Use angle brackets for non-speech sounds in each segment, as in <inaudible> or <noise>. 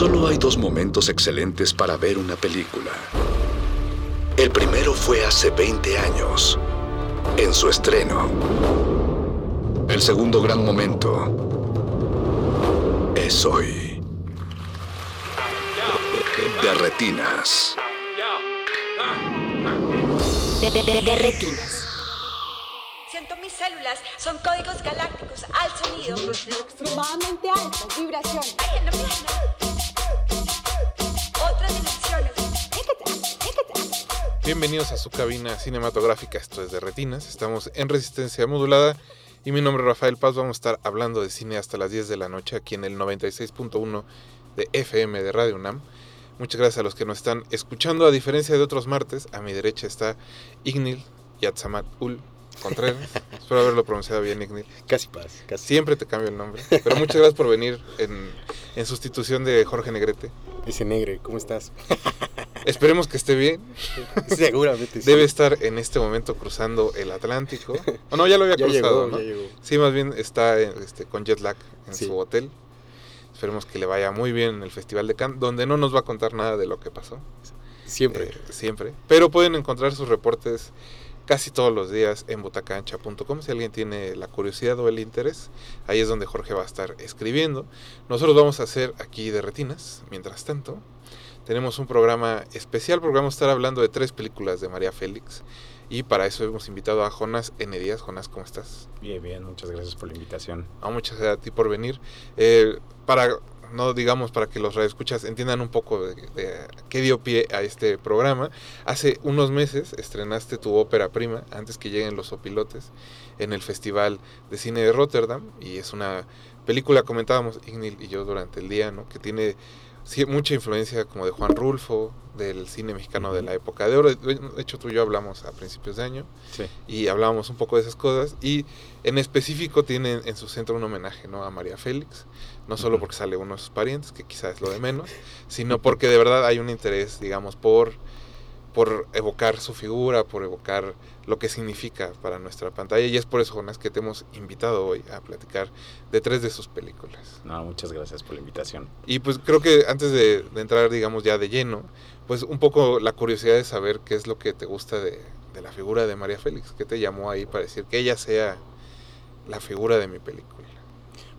Solo hay dos momentos excelentes para ver una película. El primero fue hace 20 años, en su estreno. El segundo gran momento es hoy. De retinas. De, de- de- de retinas. Siento mis células, son códigos galácticos al sonido. extremadamente altas vibraciones. Bienvenidos a su cabina cinematográfica, esto es de Retinas, estamos en Resistencia Modulada y mi nombre es Rafael Paz, vamos a estar hablando de cine hasta las 10 de la noche aquí en el 96.1 de FM de Radio UNAM. Muchas gracias a los que nos están escuchando, a diferencia de otros martes, a mi derecha está Ignil Yatzamat Ul Contreras, <laughs> espero haberlo pronunciado bien Ignil. Casi paz, casi. Siempre te cambio el nombre, pero muchas gracias por venir en, en sustitución de Jorge Negrete. Ese negre, ¿cómo estás? <laughs> Esperemos que esté bien. Seguramente sí. Debe estar en este momento cruzando el Atlántico. O no, ya lo había <laughs> ya cruzado, llegó, ¿no? ya llegó. Sí, más bien está este, con jet lag en Sí. su hotel. Esperemos que le vaya muy bien en el Festival de Cannes, donde no nos va a contar nada de lo que pasó. Siempre. eh, siempre. Pero pueden encontrar sus reportes casi todos los días en butacancha.com si alguien tiene la curiosidad o el interés. Ahí es donde Jorge va a estar escribiendo. Nosotros vamos a hacer aquí de retinas, mientras tanto. Tenemos un programa especial porque vamos a estar hablando de tres películas de María Félix. Y para eso hemos invitado a Jonas N. Díaz. Jonas, ¿cómo estás? Bien, bien, muchas gracias por la invitación. Ah, muchas gracias a ti por venir. Eh, para, no digamos, para que los radioescuchas entiendan un poco de, de qué dio pie a este programa. Hace unos meses estrenaste tu ópera prima, antes que lleguen los opilotes, en el Festival de Cine de Rotterdam. Y es una película, comentábamos Ignil y yo durante el día, ¿no? que tiene sí, mucha influencia como de Juan Rulfo, del cine mexicano de la época de oro. De hecho, tú y yo hablamos a principios de año Sí. y hablábamos un poco de esas cosas y en específico tiene en su centro un homenaje ¿no? a María Félix, no solo porque sale uno de sus parientes, que quizás es lo de menos, sino porque de verdad hay un interés, digamos, por, por evocar su figura, por evocar lo que significa para nuestra pantalla y es por eso, Jonas, que te hemos invitado hoy a platicar de tres de sus películas. No, muchas gracias por la invitación. Y pues creo que antes de, de entrar, digamos, ya de lleno, pues un poco la curiosidad de saber qué es lo que te gusta de, de la figura de María Félix, qué te llamó ahí para decir que ella sea la figura de mi película.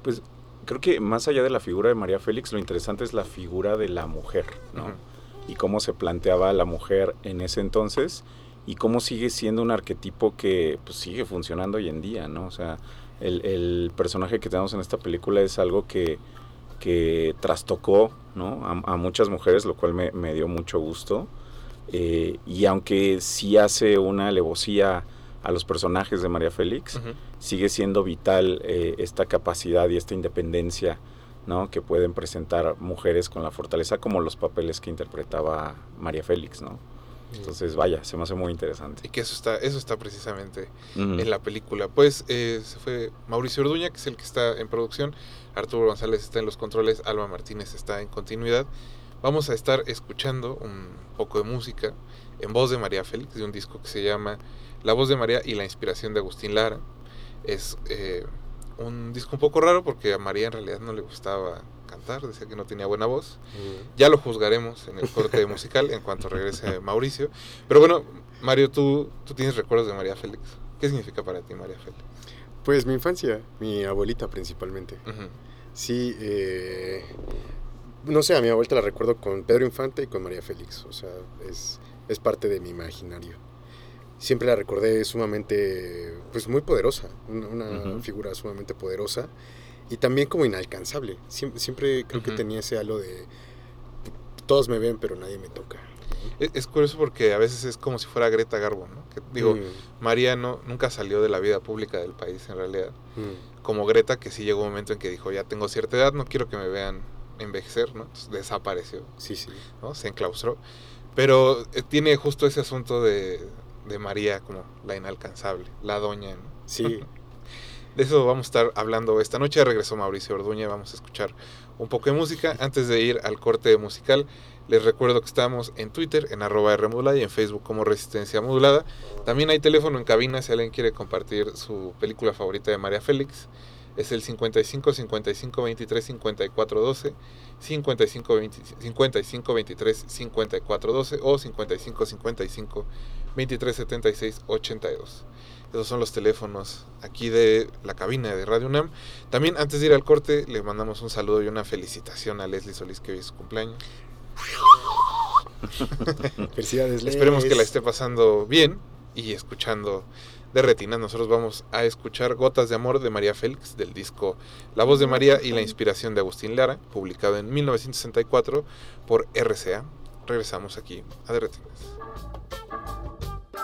Pues creo que más allá de la figura de María Félix, lo interesante es la figura de la mujer, ¿no? Y cómo se planteaba la mujer en ese entonces y cómo sigue siendo un arquetipo que pues, sigue funcionando hoy en día, ¿no? O sea, el, el personaje que tenemos en esta película es algo que, que trastocó, ¿no? A, a muchas mujeres, lo cual me, me dio mucho gusto. Eh, y aunque sí hace una alevosía a los personajes de María Félix, sigue siendo vital eh, esta capacidad y esta independencia ¿no? que pueden presentar mujeres con la fortaleza como los papeles que interpretaba María Félix, ¿no? Entonces, vaya, se me hace muy interesante. Y que eso está, eso está precisamente en la película. Pues eh, se fue Mauricio Orduña, que es el que está en producción, Arturo González está en los controles, Alba Martínez está en continuidad. Vamos a estar escuchando un poco de música en voz de María Félix, de un disco que se llama La voz de María y la inspiración de Agustín Lara. Es eh, un disco un poco raro porque a María en realidad no le gustaba cantar, decía que no tenía buena voz. Ya lo juzgaremos en el corte <laughs> musical en cuanto regrese Mauricio. Pero bueno, Mario, ¿tú, tú tienes recuerdos de María Félix. ¿Qué significa para ti María Félix? Pues mi infancia, mi abuelita principalmente. Sí, eh, no sé, a mi abuelita la recuerdo con Pedro Infante y con María Félix. O sea, es, es parte de mi imaginario. Siempre la recordé sumamente, pues muy poderosa, una, figura sumamente poderosa y también como inalcanzable. Siempre, siempre creo que tenía ese halo de todos me ven pero nadie me toca. Es, es curioso porque a veces es como si fuera Greta Garbo, ¿no? Que, digo, Mm, María no, nunca salió de la vida pública del país en realidad. mm. Como Greta, que sí llegó un momento en que dijo, ya tengo cierta edad, no quiero que me vean envejecer, ¿no? Entonces desapareció, Sí, sí. ¿no? Se enclaustró. Pero eh, tiene justo ese asunto de, de María como la inalcanzable, la doña, ¿no? Sí, <laughs> De eso vamos a estar hablando esta noche. Regresó Mauricio Orduña. Vamos a escuchar un poco de música. Antes de ir al corte musical, les recuerdo que estamos en Twitter, en arroba Rmodulada y en Facebook como Resistencia Modulada. También hay teléfono en cabina si alguien quiere compartir su película favorita de María Félix. es el 55 55 23 54 12, 55 20 55 23 54 12 o 55 55 23 76 82. Esos son los teléfonos aquí de la cabina de Radio UNAM. También antes de ir al corte le mandamos un saludo y una felicitación a Leslie Solís que hoy es su cumpleaños. <laughs> Felicidades, Les. Esperemos que la esté pasando bien y escuchando de Retinas. Nosotros vamos a escuchar Gotas de Amor de María Félix del disco La voz de María y la inspiración de Agustín Lara, publicado en 1964 por RCA. Regresamos aquí a De Retinas.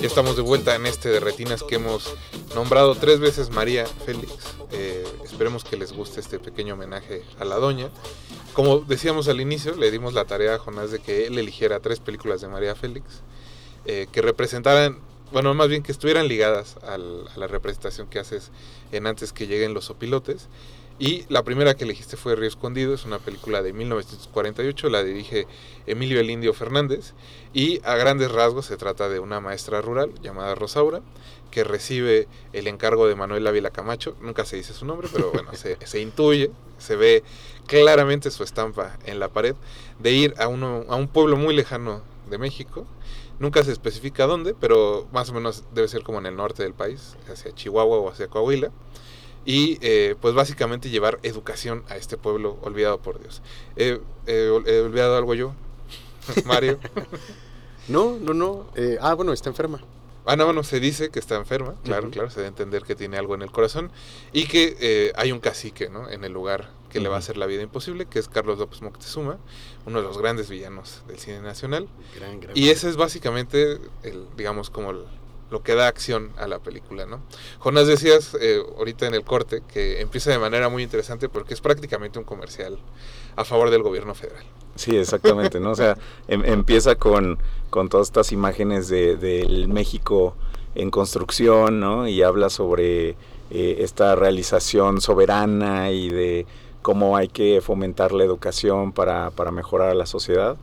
Ya estamos de vuelta en este de Retinas que hemos nombrado tres veces María Félix. Eh, esperemos que les guste este pequeño homenaje a la doña. Como decíamos al inicio, le dimos la tarea a Jonás de que él eligiera tres películas de María Félix eh, que representaran, bueno, más bien que estuvieran ligadas a la representación que haces en Antes que lleguen los opilotes. Y la primera que elegiste fue Río Escondido, es una película de 1948, la dirige Emilio El Indio Fernández y a grandes rasgos se trata de una maestra rural llamada Rosaura que recibe el encargo de Manuel Ávila Camacho, nunca se dice su nombre, pero bueno, se, se intuye, se ve claramente su estampa en la pared, de ir a, uno, a un pueblo muy lejano de México, nunca se especifica dónde, pero más o menos debe ser como en el norte del país, hacia Chihuahua o hacia Coahuila, y eh, pues básicamente llevar educación a este pueblo olvidado por Dios. Eh, eh, ol- ¿He olvidado algo yo? <laughs> Mario. <laughs> No, no, no. eh, ah, bueno, está enferma. Ah, no, bueno, se dice que está enferma, claro, claro, se debe entender que tiene algo en el corazón y que eh, hay un cacique, ¿no? En el lugar que le va a hacer la vida imposible, que es Carlos López Moctezuma, uno de los grandes villanos del cine nacional. Gran, gran. Y ese es básicamente, el, digamos, como el- lo que da acción a la película, ¿no? Jonás decías eh, ahorita en el corte que empieza de manera muy interesante porque es prácticamente un comercial a favor del gobierno federal. Sí, exactamente, ¿no? O sea, em- empieza con, con todas estas imágenes de, del México en construcción, ¿no? Y habla sobre eh, esta realización soberana y de cómo hay que fomentar la educación para, para mejorar a la sociedad.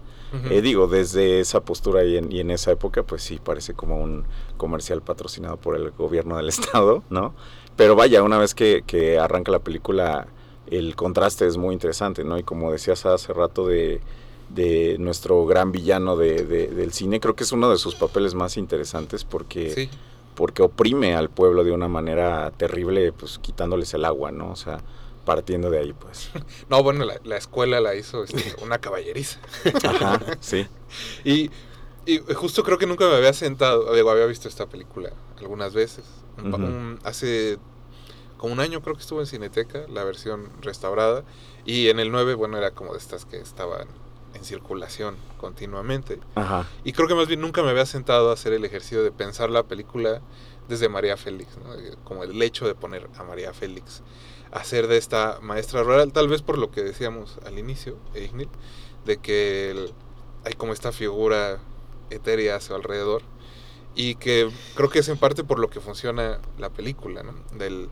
Eh, digo, desde esa postura y en, y en esa época, pues sí, parece como un comercial patrocinado por el gobierno del <laughs> estado, ¿no? Pero vaya, una vez que, que arranca la película, el contraste es muy interesante, ¿no? Y como decías hace rato de, de nuestro gran villano de, de- del cine, creo que es uno de sus papeles más interesantes porque, Sí. porque oprime al pueblo de una manera terrible, pues quitándoles el agua, ¿no? O sea, partiendo de ahí, pues. <laughs> No, bueno, la, la escuela la hizo este, una caballeriza. <laughs> Ajá, sí. <laughs> Y, y justo creo que nunca me había sentado, digo, había visto esta película algunas veces. Un- hace como un año creo que estuvo en Cineteca, la versión restaurada. Y en el 9, bueno, era como de estas que estaban en circulación continuamente. Ajá. Y creo que más bien nunca me había sentado a hacer el ejercicio de pensar la película desde María Félix, ¿no? Como el hecho de poner a María Félix a ser de esta maestra rural, tal vez por lo que decíamos al inicio, Ignil, de que el- hay como esta figura etérea a su alrededor y que creo que es en parte por lo que funciona la película, ¿no? Del,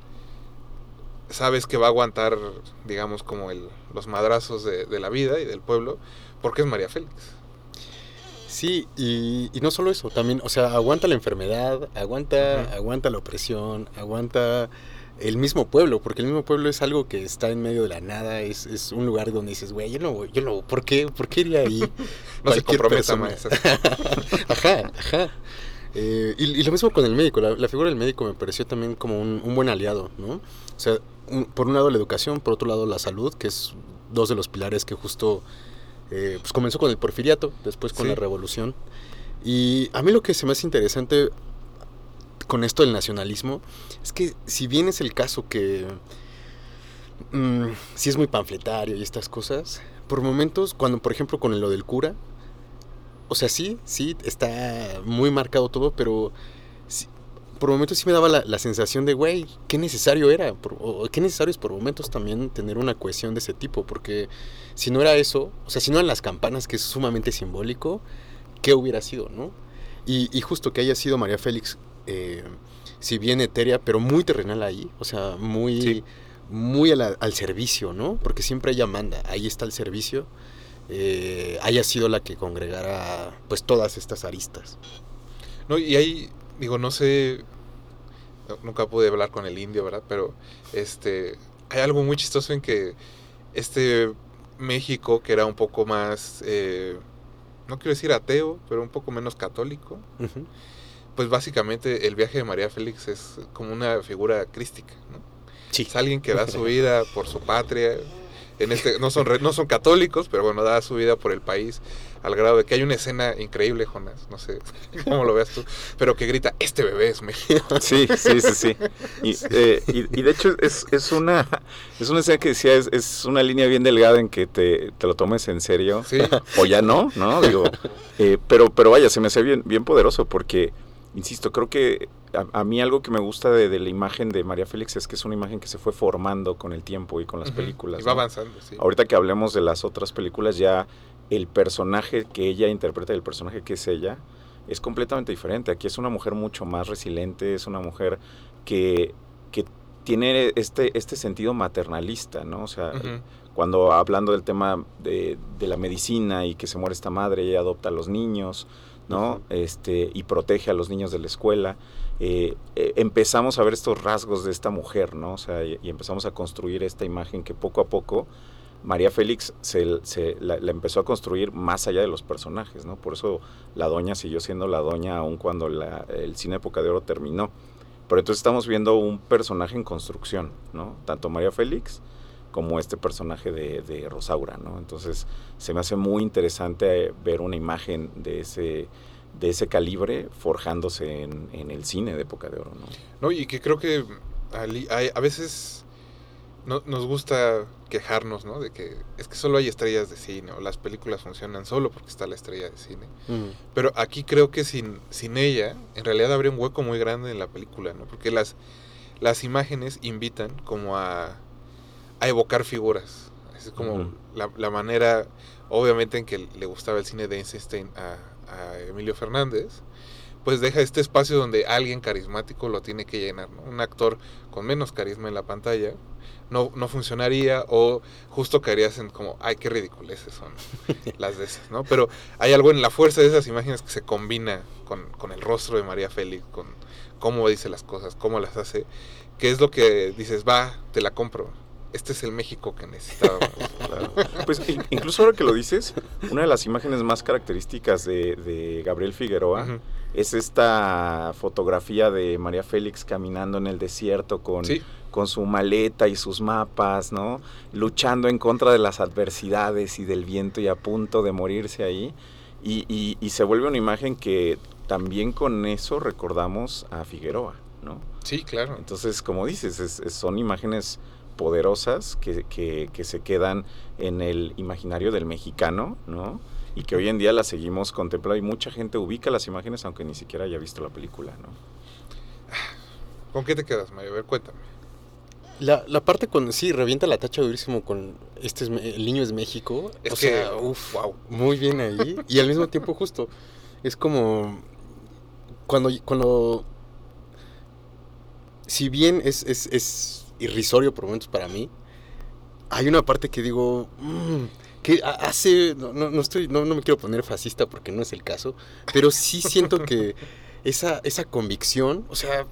sabes que va a aguantar, digamos, como el, los madrazos de, de la vida y del pueblo, porque es María Félix. Sí, y, y no solo eso, también, o sea, aguanta la enfermedad, aguanta, aguanta la opresión, aguanta el mismo pueblo, porque el mismo pueblo es algo que está en medio de la nada, es, es un lugar donde dices, güey, yo no, yo no, ¿por qué? ¿Por qué iría ahí? <laughs> No se comprometa, maestra. <laughs> ajá, ajá. Eh, y, y lo mismo con el médico, la, la figura del médico me pareció también como un, un buen aliado, ¿no? O sea, un- por un lado la educación, por otro lado la salud, que es dos de los pilares que justo eh, pues comenzó con el porfiriato, después con Sí. la revolución. Y a mí lo que se me hace interesante con esto del nacionalismo es que si bien es el caso que mm, sí es muy panfletario y estas cosas, por momentos, cuando por ejemplo con lo del cura, o sea, sí, sí, está muy marcado todo, pero por momentos sí me daba la, la sensación de, güey, qué necesario era, o qué necesario es por momentos también tener una cohesión de ese tipo, porque si no era eso, o sea, si no eran las campanas, que es sumamente simbólico, ¿qué hubiera sido, no? Y justo que haya sido María Félix, eh, si bien etérea, pero muy terrenal ahí, o sea, muy, Sí. muy la- al servicio, ¿no? Porque siempre ella manda, ahí está el servicio, eh, haya sido la que congregara pues todas estas aristas. No, y ahí, digo, no sé, nunca pude hablar con el indio, ¿verdad? Pero este, hay algo muy chistoso en que este México, que era un poco más, eh, no quiero decir ateo, pero un poco menos católico, Ujú. Pues básicamente el viaje de María Félix es como una figura crística, ¿no? Sí. Es alguien que da su <laughs> vida por su patria. En este, no, son, re- no son católicos, pero bueno, da su vida por el país al grado de que hay una escena increíble, Jonas, no sé <laughs> cómo lo veas tú, pero que grita, este bebé es México. Sí, sí, sí, sí. Y, eh, y- y de hecho es, es una es una escena que decía, es, es una línea bien delgada en que te, te lo tomes en serio. Sí, <laughs> O ya no, ¿no? Digo, eh, pero, pero vaya, se me hace bien, bien poderoso porque, insisto, creo que a, a mí algo que me gusta de, de la imagen de María Félix es que es una imagen que se fue formando con el tiempo y con las películas. Y va ¿no? avanzando, sí. Ahorita que hablemos de las otras películas, ya el personaje que ella interpreta y el personaje que es ella es completamente diferente. Aquí es una mujer mucho más resiliente, es una mujer que, que tiene este, este sentido maternalista, ¿no? O sea, cuando hablando del tema de, de la medicina y que se muere esta madre, ella adopta a los niños, ¿no? este, y protege a los niños de la escuela. eh, eh, empezamos a ver estos rasgos de esta mujer, ¿no? O sea, y, y empezamos a construir esta imagen que poco a poco María Félix se, se- la, la empezó a construir más allá de los personajes, ¿no? Por eso la doña siguió siendo la doña aun cuando la- el cine Época de Oro terminó. Pero entonces estamos viendo un personaje en construcción, ¿no? Tanto María Félix como este personaje de, de Rosaura, ¿no? Entonces se me hace muy interesante ver una imagen de ese, de ese calibre forjándose en, en el cine de época de oro, ¿no? No, y que creo que a veces no- nos gusta quejarnos, ¿no? De que es que solo hay estrellas de cine o las películas funcionan solo porque está la estrella de cine. Mm. Pero aquí creo que sin, sin ella, en realidad habría un hueco muy grande en la película, ¿no? Porque las, las imágenes invitan como a, a evocar figuras. Es como la, la manera, obviamente, en que le gustaba el cine de Einstein a, a Emilio Fernández, pues deja este espacio donde alguien carismático lo tiene que llenar, ¿no? Un actor con menos carisma en la pantalla no, no funcionaría o justo caerías en como, ay, qué ridiculeces son <laughs> las de esas, ¿no? Pero hay algo en la fuerza de esas imágenes que se combina con, con el rostro de María Félix, con cómo dice las cosas, cómo las hace, que es lo que dices, va, te la compro. Este es el México que necesitábamos. <laughs> Claro. Pues in- incluso ahora que lo dices, una de las imágenes más características de, de Gabriel Figueroa es esta fotografía de María Félix caminando en el desierto con, Sí, con su maleta y sus mapas, ¿no? Luchando en contra de las adversidades y del viento y a punto de morirse ahí. Y, y- y se vuelve una imagen que también con eso recordamos a Figueroa, ¿no? sí, claro. Entonces, como dices, es- es- son imágenes poderosas que, que- que se quedan en el imaginario del mexicano, ¿no? Y que hoy en día las seguimos contemplando y mucha gente ubica las imágenes aunque ni siquiera haya visto la película, ¿no? ¿Con qué te quedas, Mario? A ver, cuéntame. La, la parte cuando sí revienta la tacha durísimo con este es el niño es México. Es o que, sea, uf, wow. muy bien ahí. Y al mismo tiempo justo. Es como cuando, cuando si bien es, es, es irrisorio por momentos para mí, hay una parte que digo, "Mm", que ha- hace, no, no, no estoy, no, no me quiero poner fascista porque no es el caso, pero sí siento que esa, esa convicción, o sea,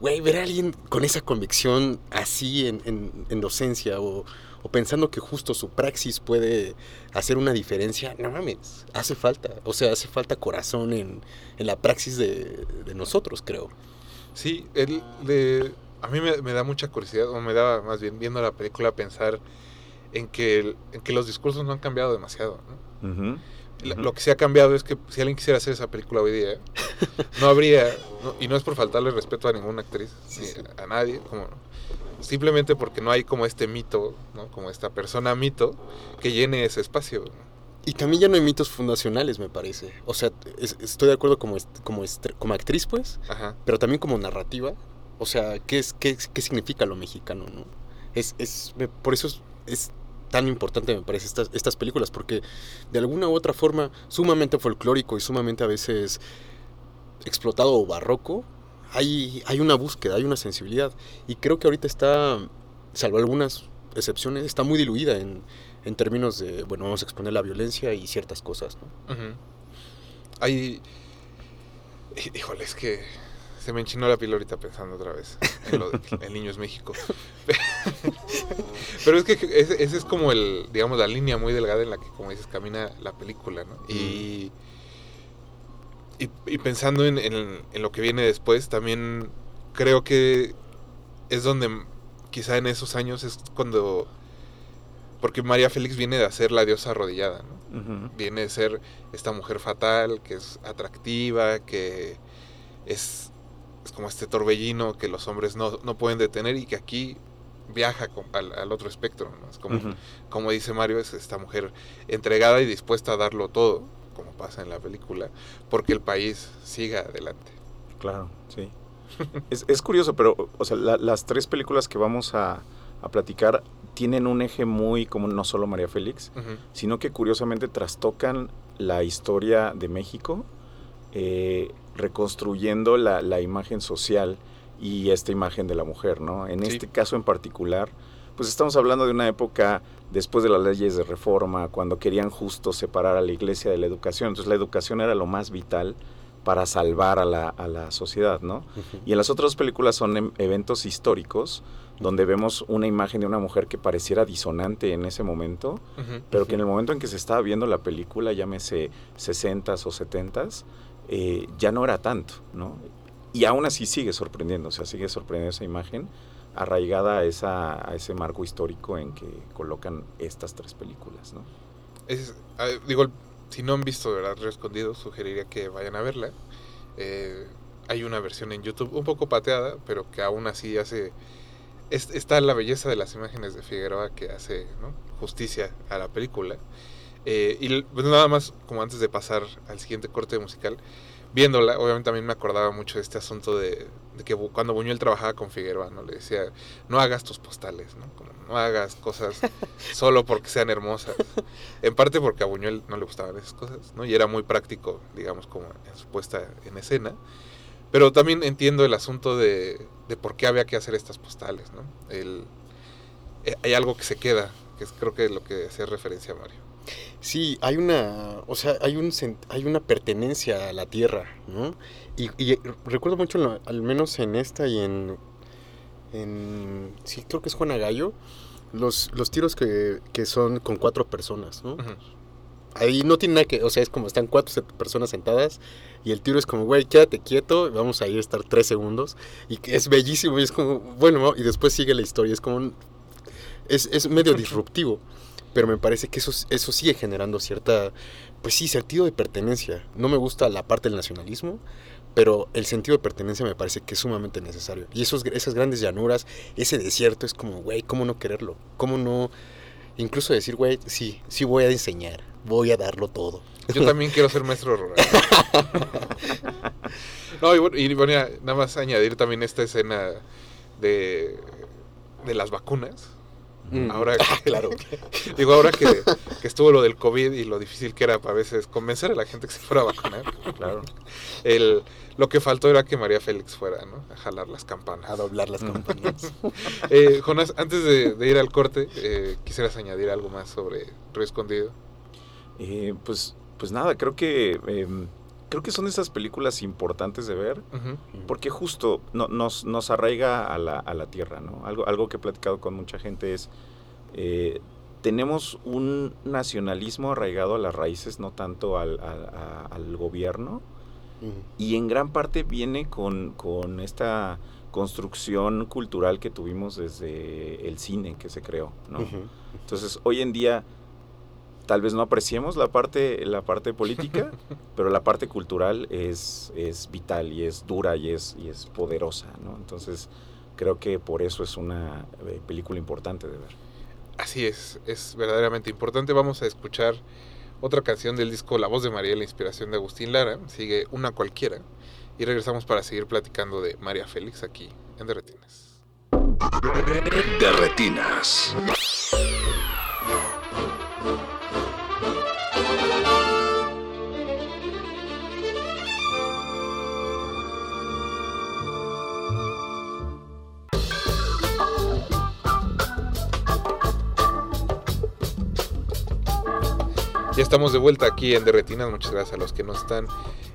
güey, ver a alguien con esa convicción así en, en- en docencia o, o pensando que justo su praxis puede hacer una diferencia, no mames, hace falta, o sea, hace falta corazón en, en la praxis de, de nosotros, creo. Sí, el de, a mí me, me da mucha curiosidad, o me da más bien viendo la película pensar en que, el- en que los discursos no han cambiado demasiado. ¿no? Lo que sí ha cambiado es que si alguien quisiera hacer esa película hoy día, no habría, no- y no es por faltarle respeto a ninguna actriz, Sí, ni sí. a nadie, como simplemente porque no hay como este mito, ¿no? como esta persona mito que llene ese espacio. ¿no? Y también ya no hay mitos fundacionales, me parece. O sea, es- estoy de acuerdo como, est- como, como actriz, pues, Ajá. pero también como narrativa. O sea, ¿qué, es, qué, qué significa lo mexicano, no? Es, es, por eso es, es tan importante, me parece, estas, estas películas, porque de alguna u otra forma, sumamente folclórico y sumamente a veces explotado o barroco, hay, hay una búsqueda, hay una sensibilidad. Y creo que ahorita está, salvo algunas excepciones, está muy diluida en, en términos de, bueno, vamos a exponer la violencia y ciertas cosas, ¿no? Hay. hí- Híjole, es que se me enchinó la piel ahorita pensando otra vez en lo de El niño es México. Pero es que ese, ese es como el, digamos, la línea muy delgada en la que, como dices, camina la película, ¿no? Y, y, y pensando en, en- en lo que viene después, también creo que es donde quizá en esos años es cuando... Porque María Félix viene de hacer la diosa arrodillada, ¿no? Viene de ser esta mujer fatal, que es atractiva, que es como este torbellino que los hombres no, no pueden detener y que aquí viaja con- al, al otro espectro. ¿no? Es como, como dice Mario, es esta mujer entregada y dispuesta a darlo todo, como pasa en la película, porque el país siga adelante. Claro, sí. <laughs> es, es curioso, pero, o sea, la- las tres películas que vamos a, a platicar tienen un eje muy como no solo María Félix, sino que curiosamente trastocan la historia de México, eh, reconstruyendo la, la imagen social y esta imagen de la mujer, ¿no? En Sí. este caso en particular, pues estamos hablando de una época después de las leyes de reforma, cuando querían justo separar a la iglesia de la educación. Entonces la educación era lo más vital para salvar a la, a la sociedad, ¿no? Y en las otras películas son em- eventos históricos donde vemos una imagen de una mujer que pareciera disonante en ese momento, pero que en el momento en que se estaba viendo la película, llámese 60s o 70s, eh, ya no era tanto, ¿no? Y aún así sigue sorprendiendo, o sea, sigue sorprendiendo esa imagen arraigada a, esa, a ese marco histórico en que colocan estas tres películas, ¿no? Digo, si no han visto ¿verdad? Río Escondido, sugeriría que vayan a verla. Eh, hay una versión en YouTube un poco pateada, pero que aún así hace... es- está la belleza de las imágenes de Figueroa que hace justicia a la película. Eh, y l- pues nada más, como antes de pasar al siguiente corte musical, viéndola, obviamente también me acordaba mucho de este asunto de, de que cuando Buñuel trabajaba con Figueroa, ¿no? Le decía, no hagas tus postales, ¿no? Como, no hagas cosas <laughs> solo porque sean hermosas. En parte porque a Buñuel no le gustaban esas cosas, ¿no? Y era muy práctico, digamos, como en su puesta en escena. Pero también entiendo el asunto de, de por qué había que hacer estas postales, ¿no? El, eh, hay algo que se queda, que es creo que es lo que hacía referencia Mario. Sí, hay una, o sea, hay un hay una pertenencia a la tierra, ¿no? Y, y recuerdo mucho, al menos en esta y en, en, sí, creo que es Juana Gallo, los, los tiros que, que son con cuatro personas, ¿no? Ahí no tiene nada que, o sea, es como están cuatro personas sentadas y el tiro es como, güey, quédate quieto, vamos a ir a estar tres segundos y es bellísimo y es como, bueno, y después sigue la historia, es como, un- es, es medio disruptivo, pero me parece que eso, eso sigue generando cierta, pues sí, sentido de pertenencia. No me gusta la parte del nacionalismo, pero el sentido de pertenencia me parece que es sumamente necesario. Y esos, esas grandes llanuras, ese desierto, es como, güey, ¿cómo no quererlo? ¿Cómo no? Incluso decir, güey, sí, sí voy a enseñar, voy a darlo todo. Yo también quiero ser maestro rural. <laughs> No, y bueno, y bueno, nada más añadir también esta escena de, de las vacunas. Mm. Ahora Ah, que- <laughs> claro. Digo, ahora que, que estuvo lo del COVID y lo difícil que era a veces convencer a la gente que se fuera a vacunar. <laughs> Claro. El, lo que faltó era que María Félix fuera, ¿no? A jalar las campanas. A doblar las campanas. <laughs> Eh, Jonás, antes de, de ir al corte, eh, quisieras añadir algo más sobre Río Escondido. Eh, pues, pues nada, creo que em, creo que son esas películas importantes de ver porque justo no- nos, nos arraiga a la, a la tierra, ¿no? Algo, algo que he platicado con mucha gente es eh, tenemos un nacionalismo arraigado a las raíces, no tanto al, al- a- al gobierno, y en gran parte viene con, con esta construcción cultural que tuvimos desde el cine que se creó, ¿no? Entonces, hoy en día tal vez no apreciemos la parte, la parte política, <laughs> pero la parte cultural es, es vital y es dura y es, y es poderosa, ¿no? Entonces, creo que por eso es una eh, película importante de ver. Así es, es verdaderamente importante. Vamos a escuchar otra canción del disco La voz de María, la inspiración de Agustín Lara. Sigue una cualquiera. Y regresamos para seguir platicando de María Félix aquí en Derretinas. De Ya estamos de vuelta aquí en Derretinas. Muchas gracias a los que nos están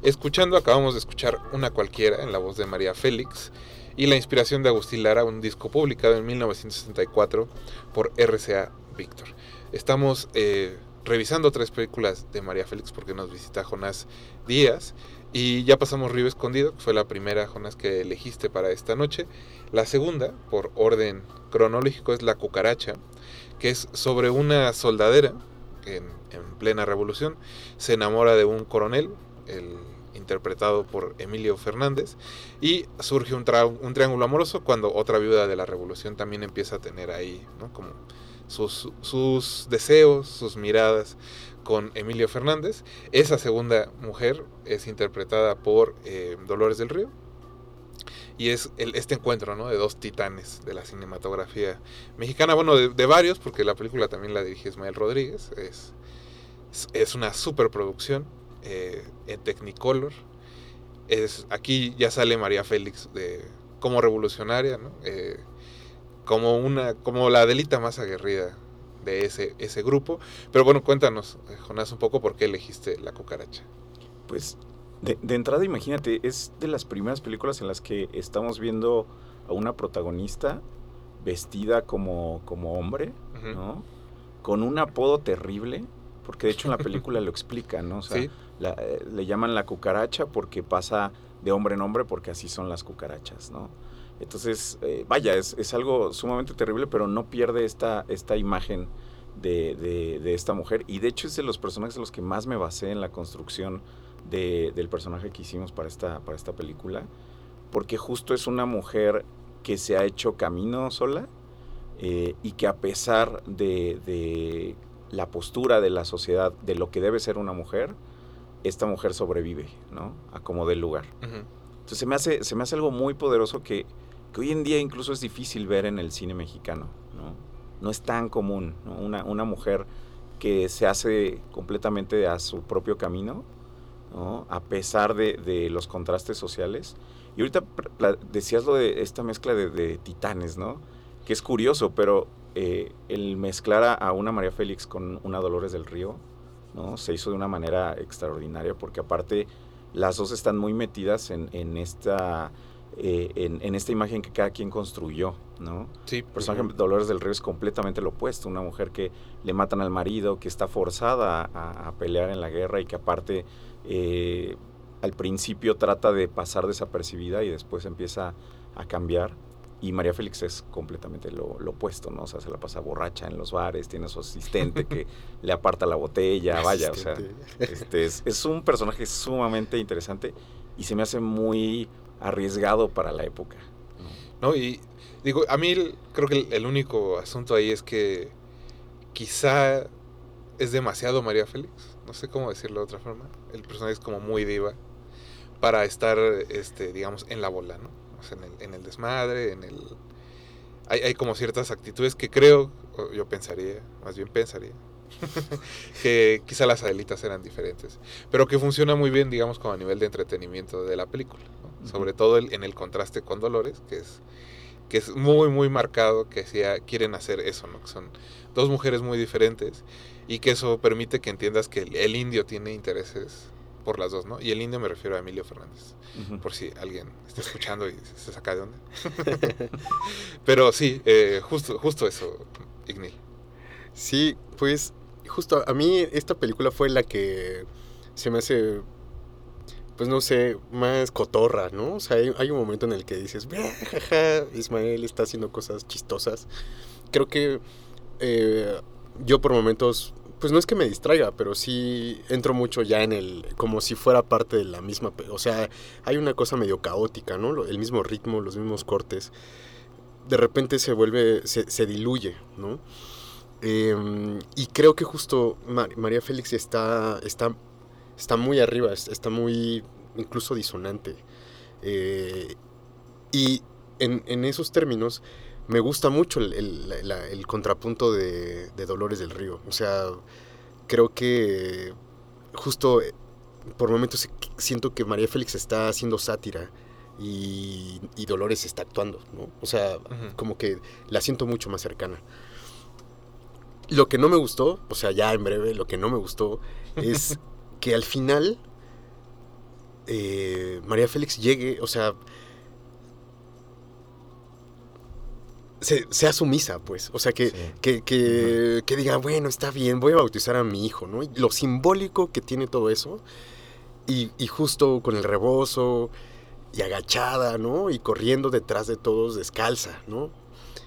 escuchando. Acabamos de escuchar Una cualquiera en la voz de María Félix y la inspiración de Agustín Lara, un disco publicado en 1964 por RCA Víctor. Estamos eh, revisando tres películas de María Félix porque nos visita Jonás Díaz y ya pasamos Río Escondido, que fue la primera Jonás que elegiste para esta noche. La segunda, por orden cronológico, es La cucaracha, que es sobre una soldadera en, en plena revolución, se enamora de un coronel, el interpretado por Emilio Fernández, y surge un, un triángulo amoroso cuando otra viuda de la revolución también empieza a tener ahí, ¿no? Como sus, sus deseos, sus miradas con Emilio Fernández. Esa segunda mujer es interpretada por eh, Dolores del Río. Y es el- este encuentro ¿no? de dos titanes de la cinematografía mexicana, bueno, de, varios, porque la película también la dirige Ismael Rodríguez. Es, es, es una superproducción eh, en Technicolor. Es, aquí ya sale María Félix de, como revolucionaria, ¿no? Eh, como, una, como la delita más aguerrida de ese, ese grupo. Pero bueno, cuéntanos, eh, Jonás, un poco por qué elegiste La Cucaracha. Pues de, de entrada, imagínate, es de las primeras películas en las que estamos viendo a una protagonista vestida como, como hombre. ¿no? Con un apodo terrible, porque de hecho en la película lo explica, ¿no? O sea, Sí. la- le llaman la cucaracha porque pasa de hombre en hombre porque así son las cucarachas, ¿no? Entonces, eh, vaya, es, es algo sumamente terrible, pero no pierde esta, esta imagen de, de- de esta mujer. Y de hecho es de los personajes en los que más me basé en la construcción de- del personaje que hicimos para esta, para esta película. Porque justo es una mujer que se ha hecho camino sola eh, y que a pesar de, de la postura de la sociedad, de lo que debe ser una mujer, esta mujer sobrevive, ¿no? A como del lugar. Entonces se me hace, se me hace algo muy poderoso que, que hoy en día incluso es difícil ver en el cine mexicano, ¿no? No es tan común, ¿no? Una, una mujer que se hace completamente a su propio camino, ¿no? A pesar de, de los contrastes sociales. Y ahorita decías lo de esta mezcla de, de titanes, ¿no? Que es curioso, pero eh, el mezclar a, a una María Félix con una Dolores del Río, ¿no? Se hizo de una manera extraordinaria porque aparte las dos están muy metidas en, en esta eh, en, en esta imagen que cada quien construyó, ¿no? Sí, El personaje de Dolores del Río es completamente lo opuesto, una mujer que le matan al marido, que está forzada a, a pelear en la guerra y que aparte eh, al principio trata de pasar desapercibida y después empieza a cambiar. Y María Félix es completamente lo, lo opuesto, ¿no? O sea, se la pasa borracha en los bares, tiene a su asistente que <laughs> le aparta la botella, vaya, o sea, este es, es un personaje sumamente interesante y se me hace muy arriesgado para la época. ¿no? ¿no? Y digo, a mí el- creo que el, el único asunto ahí es que quizá es demasiado María Félix, no sé cómo decirlo de otra forma. El personaje es como muy diva para estar, este, digamos, en la bola, ¿no? O sea, en el, en el desmadre, en el... Hay, hay como ciertas actitudes que creo, yo pensaría, más bien pensaría, <laughs> que quizá las Adelitas eran diferentes, pero que funciona muy bien, digamos, como a nivel de entretenimiento de la película, ¿no? sobre todo el- en el contraste con Dolores, que es que es muy muy marcado que sea, quieren hacer eso, ¿no? Que son dos mujeres muy diferentes y que eso permite que entiendas que el, el indio tiene intereses por las dos, ¿no? Y el indio me refiero a Emilio Fernández, por si alguien está escuchando y se saca de onda. <laughs> Pero sí, eh, justo justo eso, Ignil. Sí, pues justo a mí esta película fue la que se me hace, pues no sé, más cotorra, ¿no? O sea, hay, hay un momento en el que dices, "Bra, jaja, Ismael está haciendo cosas chistosas. Creo que eh, yo por momentos, pues no es que me distraiga, pero sí entro mucho ya en el, como si fuera parte de la misma, o sea, hay una cosa medio caótica, ¿no? El mismo ritmo, los mismos cortes. De repente se vuelve, se, se diluye, ¿no? Eh, y creo que justo Ma- María Félix está, está, está muy arriba, es- está muy incluso disonante. Eh, y en, en esos términos me gusta mucho el, el- la- la- el contrapunto de, de Dolores del Río. O sea, creo que justo eh, por momentos siento que María Félix está haciendo sátira y, y Dolores está actuando, ¿no? O sea, como que la siento mucho más cercana. Lo que no me gustó, o sea, ya en breve, lo que no me gustó es <laughs> que al final eh, María Félix llegue, o sea, se- sea sumisa, pues. O sea, que, Sí. que, que, que diga, bueno, está bien, voy a bautizar a mi hijo, ¿no? Y lo simbólico que tiene todo eso. Y, y justo con el rebozo y agachada, ¿no? Y corriendo detrás de todos descalza, ¿no?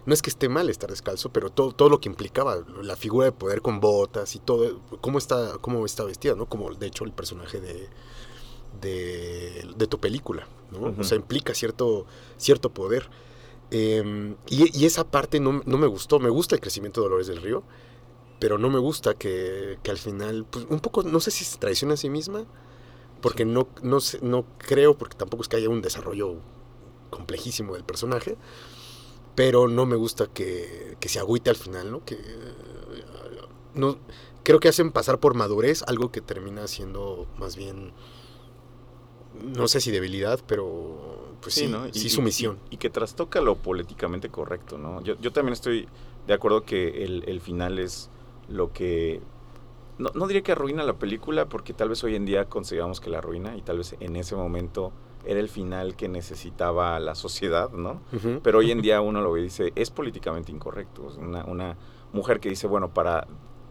No es que esté mal estar descalzo, pero todo, todo lo que implicaba, la figura de poder con botas y todo, cómo está, cómo está vestida, ¿no? Como de hecho el personaje de, de, de tu película, ¿no? Ujú. O sea, implica cierto, cierto poder. Eh, y, y esa parte no, no me gustó. Me gusta el crecimiento de Dolores del Río, pero no me gusta que, que al final, pues un poco, no sé si se traiciona a sí misma, porque no, no, sé- no creo, porque tampoco es que haya un desarrollo complejísimo del personaje, pero no me gusta que, que se agüite al final, ¿no? Que no creo que hacen pasar por madurez algo que termina siendo más bien no sé si debilidad, pero pues sí, ¿no? sí Y- sumisión. Y, y que trastoca lo políticamente correcto, ¿no? Yo, yo también estoy de acuerdo que el, el final es lo que... No, no diría que arruina la película, porque tal vez hoy en día consideramos que la arruina y tal vez en ese momento era el final que necesitaba la sociedad, ¿no? Pero hoy en día uno lo ve y dice, es políticamente incorrecto. Una, una mujer que dice, bueno, para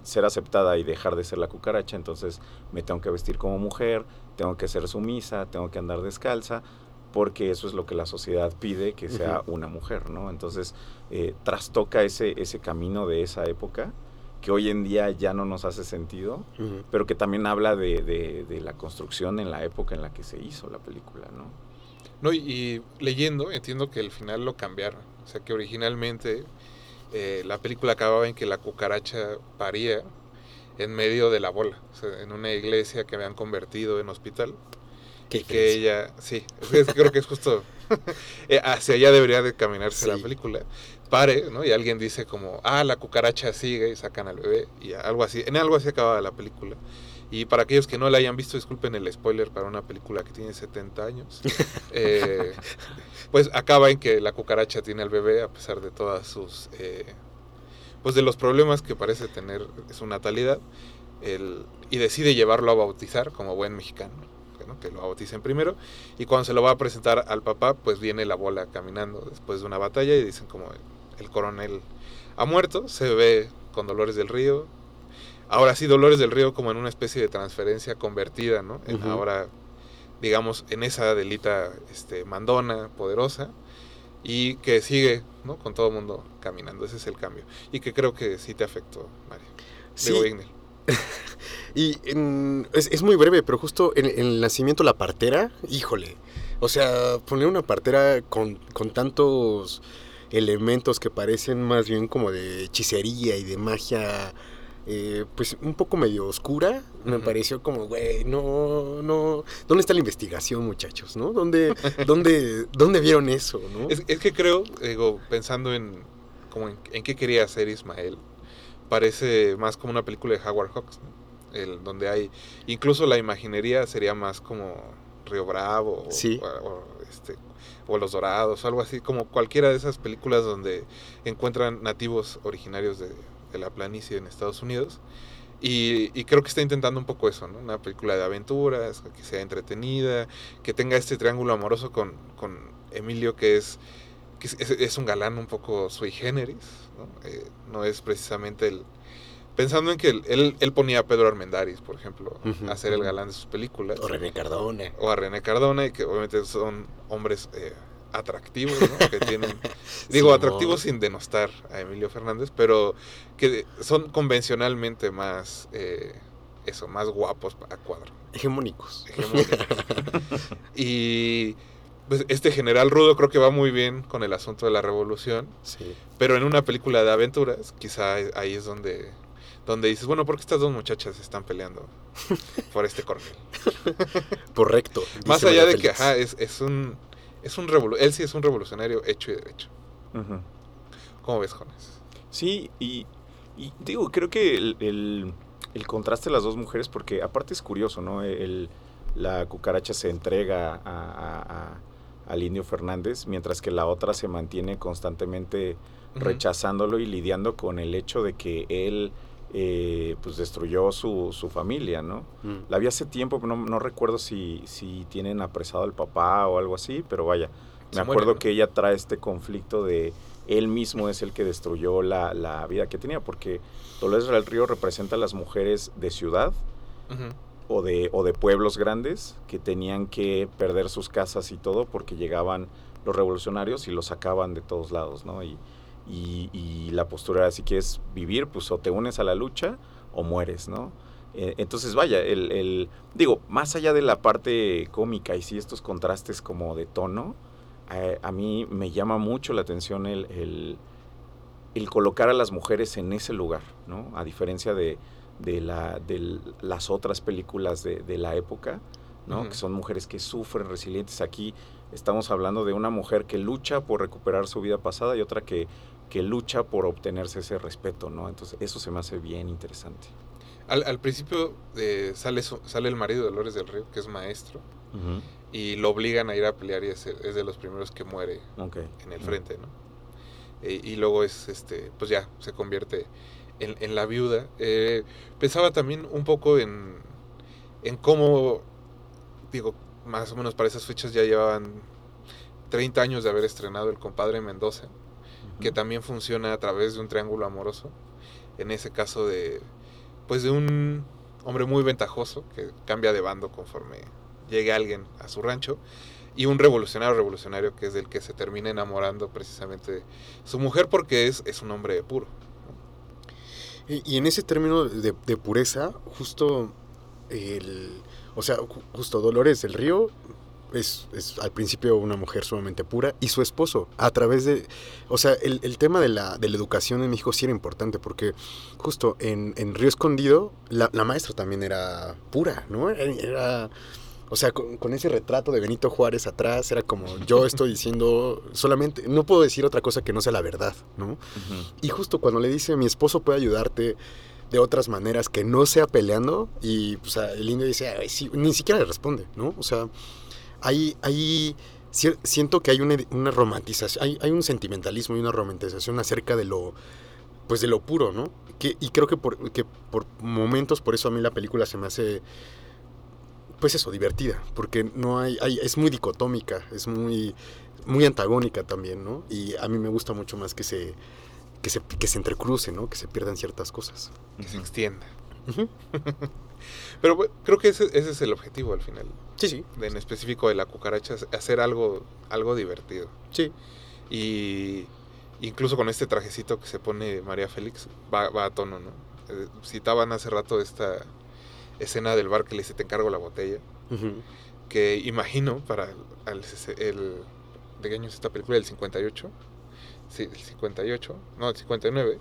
ser aceptada y dejar de ser la cucaracha, entonces me tengo que vestir como mujer, tengo que ser sumisa, tengo que andar descalza, porque eso es lo que la sociedad pide que sea una mujer, ¿no? Entonces eh, trastoca ese, ese camino de esa época que hoy en día ya no nos hace sentido, pero que también habla de, de- de la construcción en la época en la que se hizo la película, ¿no? No, y, y leyendo entiendo que el final lo cambiaron. O sea que originalmente eh, la película acababa en que la cucaracha paría en medio de la bola, o sea, en una iglesia que habían convertido en hospital. Qué que ella, sí, es- creo que es justo <laughs> eh, hacia allá debería de caminarse la película. Pare, ¿no? Y alguien dice como, ah, la cucaracha sigue y sacan al bebé y algo así. En algo así acaba la película. Y para aquellos que no la hayan visto, disculpen el spoiler para una película que tiene 70 años. <laughs> Eh, pues acaba en que la cucaracha tiene al bebé a pesar de todas sus... eh, pues de los problemas que parece tener su natalidad. el- y decide llevarlo a bautizar como buen mexicano. ¿no? Que lo bauticen primero. Y cuando se lo va a presentar al papá, pues viene la bola caminando después de una batalla y dicen como el coronel ha muerto, se ve con Dolores del Río. Ahora sí, Dolores del Río como en una especie de transferencia convertida, ¿no? En. Ahora, digamos, en esa delita este, mandona, poderosa, y que sigue, ¿no? Con todo el mundo caminando. Ese es el cambio. Y que creo que sí te afectó, Mario. Sí, Digo, Ignel. <laughs> y en- es, es muy breve, pero justo en, en el nacimiento la partera, híjole. O sea, poner una partera con, con tantos elementos que parecen más bien como de hechicería y de magia, eh, pues un poco medio oscura, me pareció como, güey, no, no, ¿dónde está la investigación, muchachos? ¿No? ¿Dónde, <laughs> dónde, dónde vieron eso? ¿no? Es, es que creo, digo, pensando en, como en, en qué quería hacer Ismael, parece más como una película de Howard Hawks, ¿no? El, donde hay, incluso la imaginería sería más como Río Bravo o, Sí. o- o, este, o Los Dorados, o algo así, como cualquiera de esas películas donde encuentran nativos originarios de, de la planicie en Estados Unidos. Y, y creo que está intentando un poco eso, ¿no? Una película de aventuras, que sea entretenida, que tenga este triángulo amoroso con, con Emilio, que es que es, un galán un poco sui generis, ¿no? Eh, no es precisamente el... Pensando en que él, él, él ponía a Pedro Armendáriz, por ejemplo, Ujú, a ser el galán de sus películas. O René Cardona. O a René Cardona, y que obviamente son hombres eh, atractivos, ¿no? Que tienen... <laughs> digo, atractivos sin denostar a Emilio Fernández, pero que son convencionalmente más... eh, eso, más guapos a cuadro Hegemónicos. hegemónicos. <laughs> y pues, este general rudo creo que va muy bien con el asunto de la revolución, Sí. pero en una película de aventuras, quizá ahí es donde, donde dices, bueno, ¿por qué estas dos muchachas están peleando <laughs> por este coronel? Correcto. Más allá de que, ajá, es, es un, es un revolu- él sí es un revolucionario hecho y derecho. ¿Cómo ves, Jones? Sí, y, y digo, creo que el, el- el contraste de las dos mujeres, porque aparte es curioso, ¿no? El, la cucaracha se entrega a, a- a- al indio Fernández, mientras que la otra se mantiene constantemente rechazándolo y lidiando con el hecho de que él eh, pues destruyó su, su familia, ¿no? Mm. La vi hace tiempo, no, no recuerdo si, si tienen apresado al papá o algo así, pero vaya, Se me muere, acuerdo ¿no? que ella trae este conflicto de él mismo es el que destruyó la, la vida que tenía, porque Dolores del Río representa a las mujeres de ciudad o de, o de pueblos grandes que tenían que perder sus casas y todo porque llegaban los revolucionarios y los sacaban de todos lados, ¿no? Y, y, y la postura era, si quieres vivir, pues o te unes a la lucha o mueres, ¿no? Eh, entonces, vaya, el, el- digo, más allá de la parte cómica y sí estos contrastes como de tono, eh, a mí me llama mucho la atención el, el, el colocar a las mujeres en ese lugar, ¿no? A diferencia de, de, la, de las otras películas de, de la época, ¿no? Que son mujeres que sufren, resilientes. Aquí estamos hablando de una mujer que lucha por recuperar su vida pasada y otra que, que lucha por obtenerse ese respeto, ¿no? Entonces, eso se me hace bien interesante. Al, al principio eh, sale, sale el marido de Dolores del Río, que es maestro, y lo obligan a ir a pelear y es, es de los primeros que muere en el frente, ¿no? Eh, y luego es, este, pues ya, se convierte en, en la viuda. Eh, pensaba también un poco en, en cómo, digo, más o menos para esas fechas ya llevaban 30 años de haber estrenado El compadre Mendoza, que también funciona a través de un triángulo amoroso. En ese caso de, pues de un hombre muy ventajoso que cambia de bando conforme llegue alguien a su rancho y un revolucionario revolucionario que es del que se termina enamorando precisamente su mujer porque es, es un hombre puro. Y, y en ese término de, de pureza, justo el, o sea, ju- justo Dolores del Río es, es al principio una mujer sumamente pura y su esposo a través de, o sea, el, el tema de la, de la educación en México sí era importante porque justo en, en Río Escondido la, la maestra también era pura, ¿no? Era, era- o sea, con, con ese retrato de Benito Juárez atrás era como yo estoy diciendo solamente, no puedo decir otra cosa que no sea la verdad, ¿no? Y justo cuando le dice, mi esposo puede ayudarte de otras maneras que no sea peleando, y sea, el indio dice, ni siquiera le responde, ¿no? O sea, hay, hay siento que hay una, una romantización, hay, hay un sentimentalismo y una romantización acerca de lo, pues de lo puro, ¿no? Y creo que por, que por momentos, por eso a mí la película se me hace, pues eso, divertida, porque no hay es muy dicotómica, es muy, muy antagónica también, ¿no? Y a mí me gusta mucho más que se, que se, que se entrecruce, ¿no? Que se pierdan ciertas cosas. que se extienda. <laughs> Pero bueno, creo que ese, ese es el objetivo al final, Sí, sí, de- en específico de la cucaracha, hacer algo, algo divertido. sí. Y incluso con este trajecito que se pone María Félix, va, va a tono, ¿no? Eh, citaban hace rato esta escena del bar que le dice te encargo la botella, que imagino para el, el- ¿de qué año es esta película? ¿El 58? Sí, el 58, no, el 59.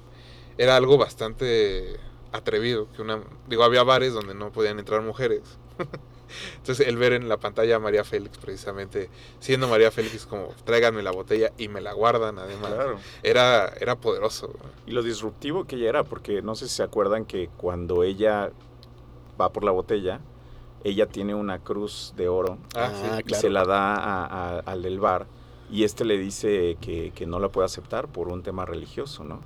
Era algo bastante atrevido, que una, digo, había bares donde no podían entrar mujeres. <laughs> Entonces el ver en la pantalla a María Félix, precisamente, siendo María Félix como, tráiganme la botella y me la guardan además, Claro. era, era poderoso. Y lo disruptivo que ella era, porque no sé si se acuerdan que cuando ella va por la botella, ella tiene una cruz de oro Ah, Ah, sí. y claro. se la da a- a- al del bar y este le dice que, que no la puede aceptar por un tema religioso, ¿no?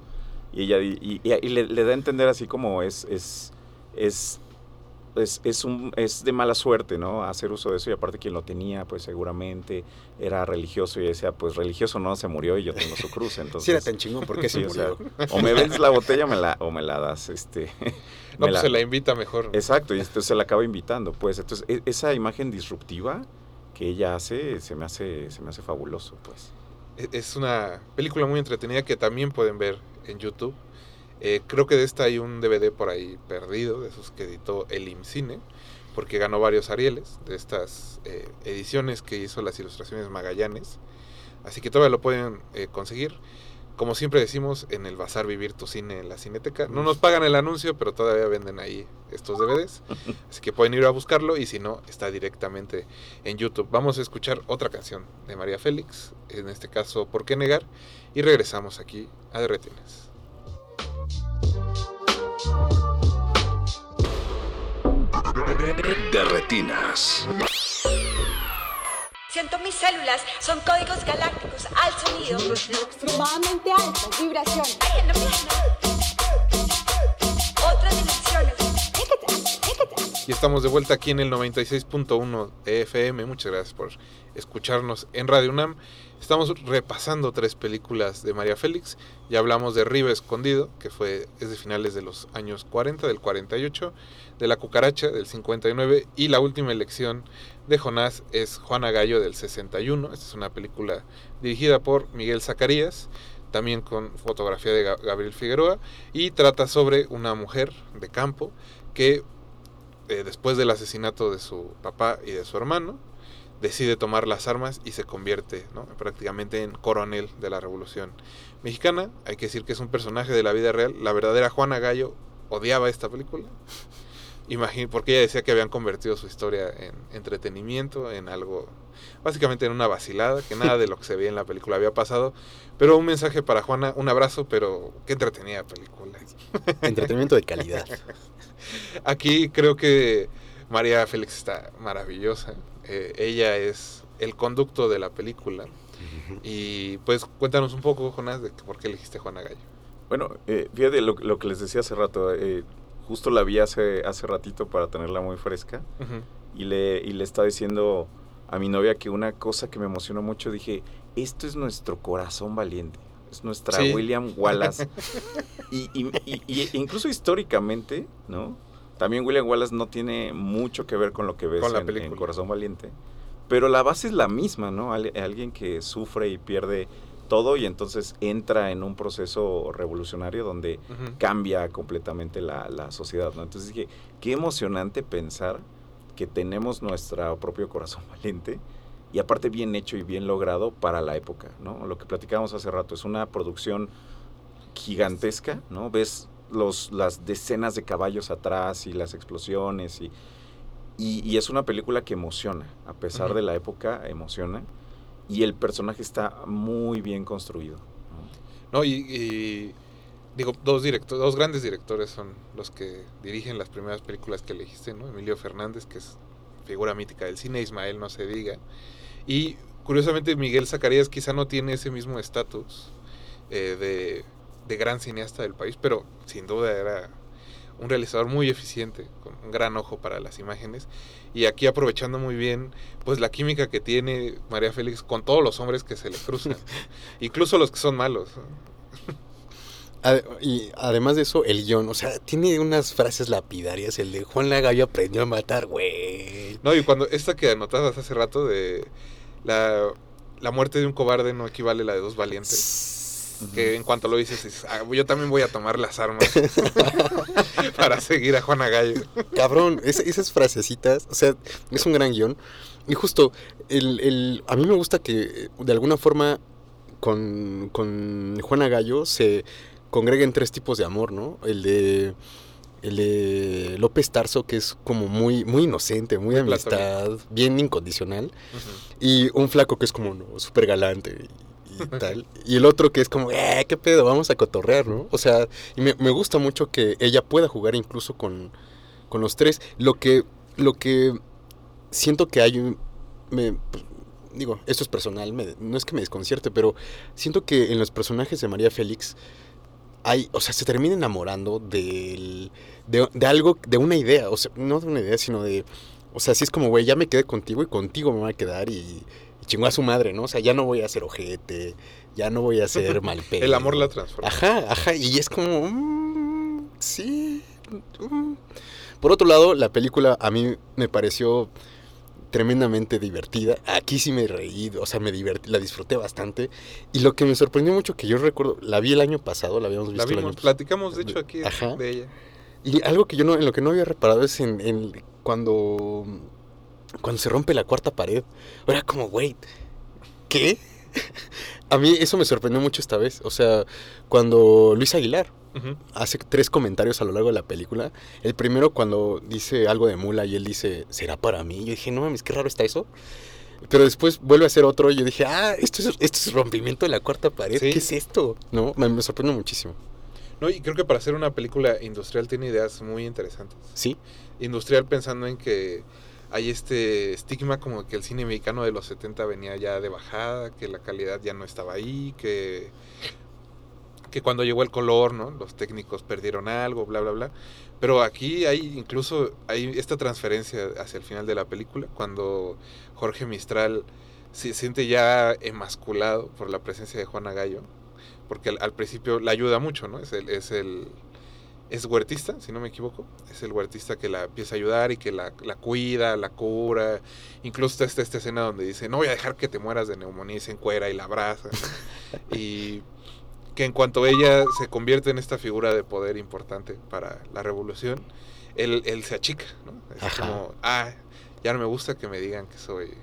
Y ella di- y, y- y le, le da a entender así como es es es es, es un, es de mala suerte, ¿no? Hacer uso de eso y aparte quien lo tenía, pues seguramente era religioso y decía, pues religioso no, se murió y yo tengo su cruz, <laughs> entonces... Si era tan chingón, ¿por qué se Sí, o sea, murió? o me vendes la <laughs> botella o me la, o me la das, este... <laughs> No, pues se la invita mejor. ¿no? Exacto, y entonces se la acaba invitando, pues. Entonces, e- esa imagen disruptiva que ella hace, se me hace, se me hace fabuloso, pues. E- Es una película muy entretenida que también pueden ver en YouTube. Eh, creo que de esta hay un DVD por ahí perdido, de esos que editó el IMCINE. porque ganó varios Arieles de estas eh, ediciones que hizo las ilustraciones Magallanes. Así que todavía lo pueden eh, conseguir. Como siempre decimos, en el Bazar Vivir tu Cine en la Cineteca. No nos pagan el anuncio, pero todavía venden ahí estos DVDs. <laughs> Así que pueden ir a buscarlo y si no, está directamente en YouTube. Vamos a escuchar otra canción de María Félix, en este caso, ¿Por qué negar? Y regresamos aquí a Derretines. De retinas. Siento mis células, son códigos galácticos al sonido. Extremadamente altas vibraciones. Ay, no, Otras dimensiones. Y estamos de vuelta aquí en el 96.1 FM. Muchas gracias por escucharnos en Radio UNAM. Estamos repasando tres películas de María Félix. Ya hablamos de Río Escondido, que fue es de finales de los años 40, del 48, de La Cucaracha del 59 y la última elección de Jonás es Juana Gallo del 61. Esta es una película dirigida por Miguel Zacarías, también con fotografía de Ga- Gabriel Figueroa y trata sobre una mujer de campo que eh, después del asesinato de su papá y de su hermano, decide tomar las armas y se convierte ¿no? prácticamente en coronel de la Revolución Mexicana. Hay que decir que es un personaje de la vida real. La verdadera Juana Gallo odiaba esta película. Porque ella decía que habían convertido su historia en entretenimiento, en algo, básicamente en una vacilada, que nada de lo que se veía en la película había pasado. Pero un mensaje para Juana, un abrazo, pero qué entretenida película. Entretenimiento de calidad. <laughs> Aquí creo que María Félix está maravillosa. Eh, ella es el conducto de la película. Y pues cuéntanos un poco, Jonás, de que por qué elegiste Juana Gallo. Bueno, eh, fíjate lo, lo que les decía hace rato. eh, justo la vi hace, hace ratito para tenerla muy fresca. Y le, y le estaba diciendo a mi novia que una cosa que me emocionó mucho, dije, esto es nuestro corazón valiente. Es nuestra Sí. William Wallace. <laughs> y, y- y- y incluso históricamente, ¿no? También William Wallace no tiene mucho que ver con lo que ves Con la en- en, película. Corazón Valiente. Pero la base es la misma, ¿no? Al- alguien que sufre y pierde todo y entonces entra en un proceso revolucionario donde cambia completamente la, la sociedad, ¿no? Entonces dije, qué emocionante pensar que tenemos nuestro propio corazón valiente y aparte bien hecho y bien logrado para la época, ¿no? Lo que platicábamos hace rato, es una producción gigantesca, ¿no? Ves los, las decenas de caballos atrás y las explosiones y, y, y es una película que emociona, a pesar de la época, emociona y el personaje está muy bien construido. ¿no? Y, y digo, dos dos grandes directores son los que dirigen las primeras películas que elegiste, ¿no? Emilio Fernández, que es figura mítica del cine, Ismael no se diga. Y curiosamente Miguel Zacarías quizá no tiene ese mismo estatus eh, de, de gran cineasta del país, pero sin duda era un realizador muy eficiente, con un gran ojo para las imágenes. Y aquí aprovechando muy bien pues la química que tiene María Félix con todos los hombres que se le cruzan, <laughs> incluso los que son malos. <laughs> Y además de eso, el guion, o sea, tiene unas frases lapidarias. El de Juan Lagallo aprendió a matar, güey. No, y cuando esta que anotabas hace rato de la, la muerte de un cobarde no equivale a la de dos valientes. Que en cuanto lo dices, dices, "Ah, yo también voy a tomar las armas <laughs> para seguir a Juana Gallo. Cabrón, es- esas frasecitas, o sea, es un gran guion. Y justo, el, el- a mí me gusta que eh, de alguna forma con, con Juana Gallo se congreguen tres tipos de amor, ¿no? El de, el de López Tarso, que es como muy, muy inocente, muy, Muy amistad, bien incondicional. Y un flaco que es como no, súper galante y, tal. Y el otro que es como, eh, qué pedo, vamos a cotorrear, ¿no? O sea, y me, me gusta mucho que ella pueda jugar incluso con, con los tres. Lo que, lo que siento que hay me, digo, esto es personal, me- no es que me desconcierte, pero siento que en los personajes de María Félix hay, o sea, se termina enamorando del, de, de algo, de una idea, o sea, no de una idea, sino de, o sea, sí es como, güey, ya me quedé contigo y contigo me voy a quedar y chingó a su madre, ¿no? O sea, ya no voy a ser ojete, ya no voy a <laughs> ser mal pedo. El amor la transforma. Ajá, ajá, y es como, mm, sí. mm. Por otro lado, la película a mí me pareció tremendamente divertida. Aquí sí me reí, o sea, me divertí, la disfruté bastante. Y lo que me sorprendió mucho, que yo recuerdo, la vi el año pasado, la habíamos La visto el año vimos, pasado. platicamos de hecho aquí Ajá. de ella. Y algo que yo no, en lo que no había reparado es en, en cuando, cuando se rompe la cuarta pared. Era como, wait, ¿qué? <laughs> A mí eso me sorprendió mucho esta vez. O sea, cuando Luis Aguilar hace tres comentarios a lo largo de la película. El primero cuando dice algo de mula y él dice, ¿será para mí? Yo dije, no mames, qué raro está eso. Pero después vuelve a hacer otro y yo dije, ah, esto es, esto es rompimiento de la cuarta pared. Sí. ¿Qué es esto? No, me, me sorprende muchísimo. No, y creo que para hacer una película industrial tiene ideas muy interesantes. Sí, Industrial pensando en que hay este estigma como que el cine mexicano de los 70 venía ya de bajada, que la calidad ya no estaba ahí, que, que cuando llegó el color, ¿no? Los técnicos perdieron algo, bla, bla, bla. Pero aquí hay incluso hay esta transferencia hacia el final de la película, cuando Jorge Mistral se siente ya emasculado por la presencia de Juana Gallo, porque al, principio la ayuda mucho, ¿no? Es el, es el es huertista, si no me equivoco. Es el huertista que la empieza a ayudar y que la, la cuida, la cura. Incluso está esta escena donde dice, no voy a dejar que te mueras de neumonía y se encuera y la abraza. <laughs> y que en cuanto ella se convierte en esta figura de poder importante para la revolución, él, él se achica, ¿no? Es Ajá. como, ah, ya no me gusta que me digan que soy...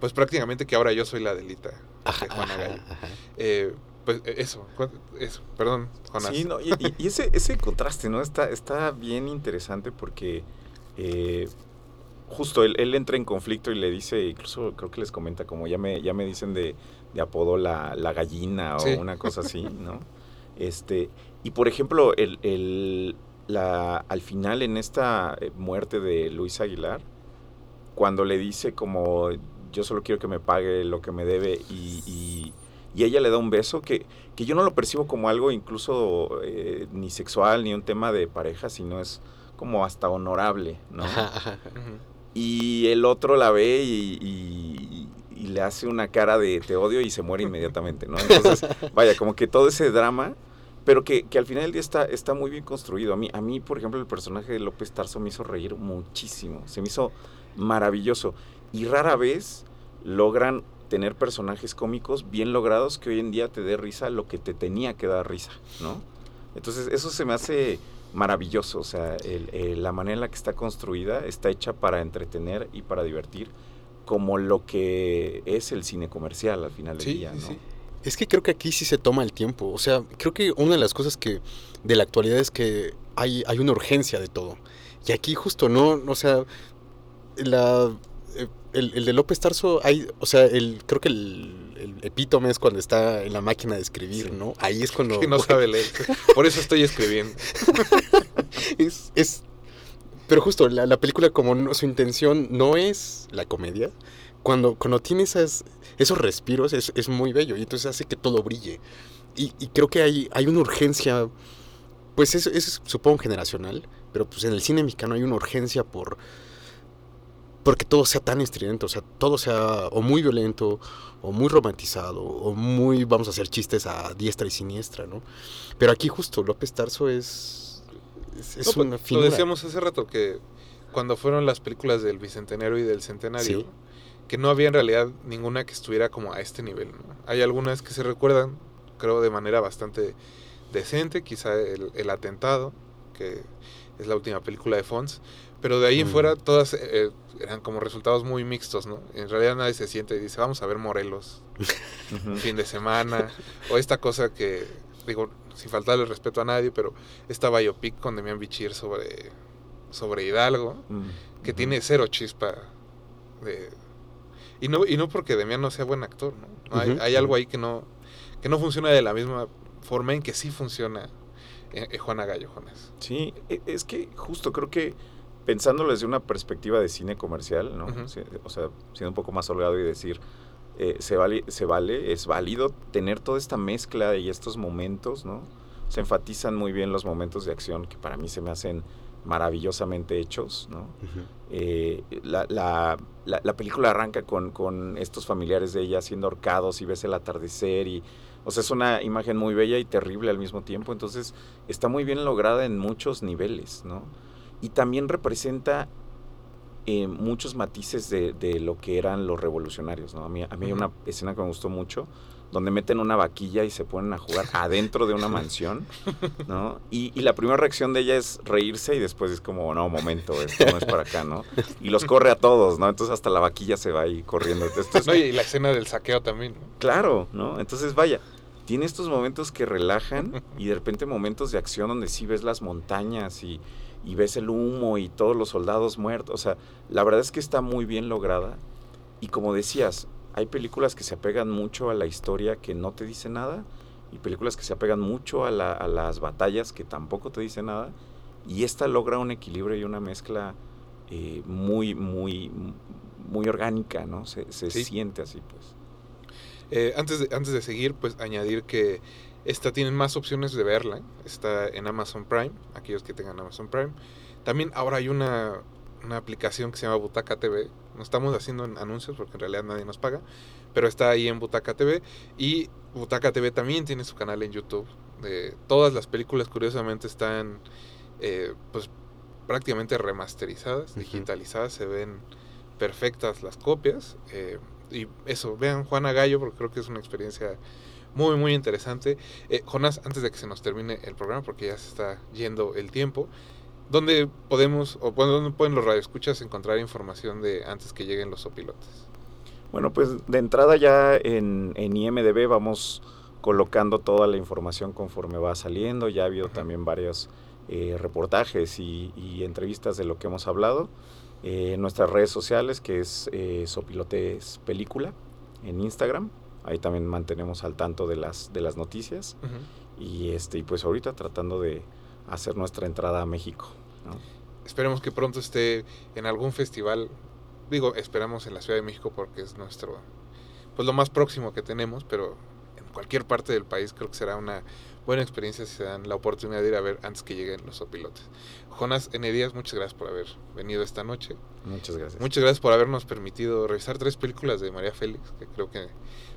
Pues prácticamente que ahora yo soy la delita de Juana ajá, Gallo. ajá. Eh, pues eh, eso, eso, perdón, Jonás. Sí, no, y, ese, ese contraste, ¿no? Está, está bien interesante porque eh, justo él, él entra en conflicto y le dice, incluso creo que les comenta como ya me, ya me dicen de, de apodo la, la gallina o Sí. una cosa así, ¿no? Este, y por ejemplo, el, el- la, al final en esta eh, muerte de Luis Aguilar, cuando le dice como yo solo quiero que me pague lo que me debe y, y- y ella le da un beso que, que yo no lo percibo como algo incluso eh, ni sexual ni un tema de pareja, sino es como hasta honorable, ¿no? Y el otro la ve y, y- y le hace una cara de te odio y se muere inmediatamente, ¿no? Entonces, <laughs> vaya, como que todo ese drama, pero que, que al final del día está, está muy bien construido. A mí, a mí, por ejemplo, el personaje de López Tarso me hizo reír muchísimo, se me hizo maravilloso. Y rara vez logran tener personajes cómicos bien logrados que hoy en día te dé risa lo que te tenía que dar risa, ¿no? Entonces, eso se me hace maravilloso, o sea, el- el- la manera en la que está construida está hecha para entretener y para divertir, como lo que es el cine comercial al final del Sí, día, ¿no? sí. Es que creo que aquí sí se toma el tiempo. O sea, creo que una de las cosas que de la actualidad es que hay, hay una urgencia de todo. Y aquí justo no, o sea, la, el, el de López Tarso, hay, o sea, el, creo que el, el epítome es cuando está en la máquina de escribir, ¿no? Ahí es cuando... <laughs> Que no sabe leer. Por eso estoy escribiendo. <laughs> es, es- pero justo la, la película como no- su intención no es la comedia cuando cuando tiene esas esos respiros es, es muy bello y entonces hace que todo brille y, y creo que hay hay una urgencia pues es, es supongo generacional pero pues en el cine mexicano hay una urgencia por porque todo sea tan estridente, o sea, todo sea o muy violento, o muy romantizado, o muy, vamos a hacer chistes a diestra y siniestra, ¿no? Pero aquí justo López Tarso es, es, es No, pues, una Lo figura. decíamos hace rato que cuando fueron las películas del Bicentenario y del Centenario, Sí. que no había en realidad ninguna que estuviera como a este nivel. ¿no? Hay algunas que se recuerdan, creo, de manera bastante decente, quizá el, el Atentado, que es la última película de Fons, pero de ahí en Mm. fuera todas eh, eran como resultados muy mixtos, ¿no? En realidad nadie se siente y dice, vamos a ver Morelos <laughs> un fin de semana, o esta cosa que, digo, sin faltarle respeto a nadie, pero esta biopic con Demian Bichir sobre, sobre Hidalgo, Mm, que tiene cero chispa de... Y no, y no porque Demian no sea buen actor, ¿no? No, hay, hay algo ahí que no, que no funciona de la misma forma en que sí funciona eh, eh, Juana Gallo, Jonas. Sí, e- es que justo creo que pensándolo desde una perspectiva de cine comercial, ¿no? O sea, siendo un poco más holgado y decir, eh, se, vale, se vale, es válido tener toda esta mezcla y estos momentos, ¿no? Se enfatizan muy bien los momentos de acción que para mí se me hacen maravillosamente hechos, ¿no? Eh, la, la- la- la película arranca con, con estos familiares de ella siendo ahorcados y ves el atardecer y, o sea, es una imagen muy bella y terrible al mismo tiempo, entonces está muy bien lograda en muchos niveles, ¿no? Y también representa eh, muchos matices de, de lo que eran los revolucionarios, ¿no? A mí, a mí hay una escena que me gustó mucho, donde meten una vaquilla y se ponen a jugar adentro de una mansión, ¿no? Y, y la primera reacción de ella es reírse y después es como, no, momento, esto no es para acá, ¿no? Y los corre a todos, ¿no? Entonces hasta la vaquilla se va ahí corriendo. Esto es- No, y la escena del saqueo también. Claro, ¿no? Entonces, vaya, tiene estos momentos que relajan y de repente momentos de acción donde sí ves las montañas y, y ves el humo y todos los soldados muertos. O sea, la verdad es que está muy bien lograda. Y como decías, hay películas que se apegan mucho a la historia que no te dice nada y películas que se apegan mucho a, la- a las batallas que tampoco te dicen nada. Y esta logra un equilibrio y una mezcla eh, muy, muy, muy orgánica, ¿no? Se, se Sí. siente así, pues. Eh, antes, de, antes de seguir, pues añadir que esta tienen más opciones de verla. Está en Amazon Prime, aquellos que tengan Amazon Prime. También ahora hay una, una aplicación que se llama Butaca TV. No estamos haciendo anuncios porque en realidad nadie nos paga, pero está ahí en Butaca TV. Y Butaca TV también tiene su canal en YouTube. De todas las películas, curiosamente, están eh, pues prácticamente remasterizadas, digitalizadas, se ven perfectas las copias. eh, y eso, vean Juana Gallo porque creo que es una experiencia muy, muy interesante. Eh, Jonás, antes de que se nos termine el programa, porque ya se está yendo el tiempo, ¿dónde podemos, o dónde pueden los radioescuchas encontrar información de antes que lleguen los opilotes? Bueno, pues de entrada ya en, en IMDB vamos colocando toda la información conforme va saliendo. Ya ha habido también varios eh, reportajes y, y entrevistas de lo que hemos hablado. Eh, en nuestras redes sociales, que es eh, Sopilotes Película, en Instagram. Ahí también mantenemos al tanto de las, de las noticias. Y, este, y pues ahorita tratando de hacer nuestra entrada a México. ¿no? Esperemos que pronto esté en algún festival. Digo, esperamos en la Ciudad de México porque es nuestro, pues lo más próximo que tenemos, pero en cualquier parte del país creo que será una buena experiencia si se dan la oportunidad de ir a ver antes que lleguen los opilotes. Jonás N. Díaz, muchas gracias por haber venido esta noche. Muchas gracias. Muchas gracias por habernos permitido revisar tres películas de María Félix, que creo que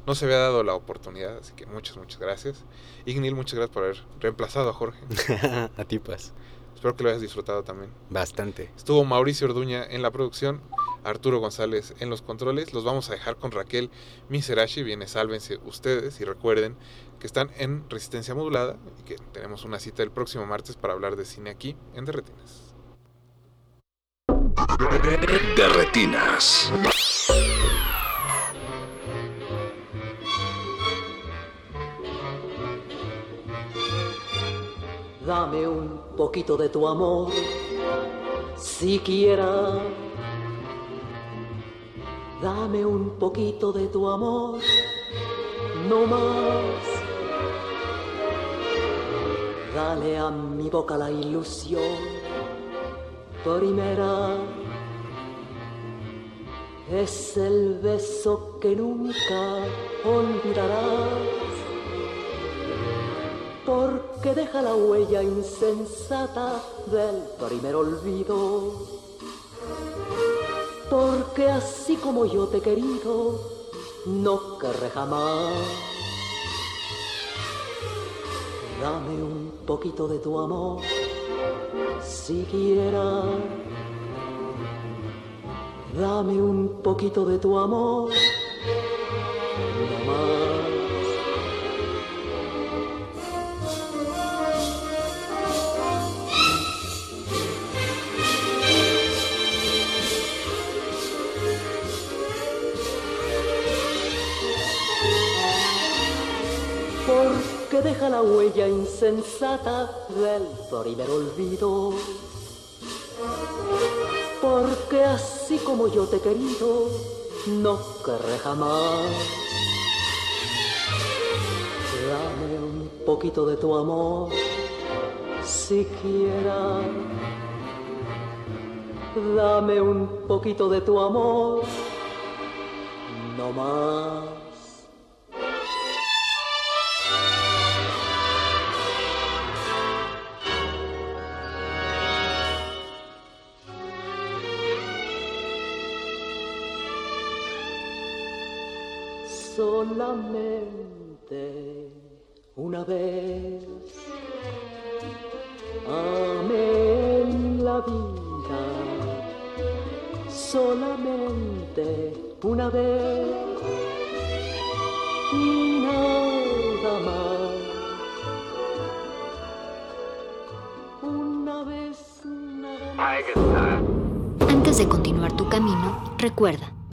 no se había dado la oportunidad, así que muchas, muchas gracias. Ignil, muchas gracias por haber reemplazado a Jorge. <laughs> a ti, pues. Espero que lo hayas disfrutado también. Bastante. Estuvo Mauricio Orduña en la producción, Arturo González en los controles. Los vamos a dejar con Raquel Miserashi. Viene, sálvense ustedes y recuerden que están en resistencia modulada y que tenemos una cita el próximo martes para hablar de cine aquí en Derretinas. De retinas. Dame un poquito de tu amor, siquiera. Dame un poquito de tu amor, no más. Dale a mi boca la ilusión primera. Es el beso que nunca olvidarás porque deja la huella insensata del primer olvido. Porque así como yo te he querido, no querré jamás. Dame un poquito de tu amor, siquiera. Dame un poquito de tu amor, no más. Porque deja la huella insensata del primer olvido. Porque así como yo te he querido, no querré jamás. Dame un poquito de tu amor, siquiera. Dame un poquito de tu amor, no más. solamente una vez. Amé en la vida solamente una vez y nada más. Una vez, nada más. Antes de continuar tu camino, recuerda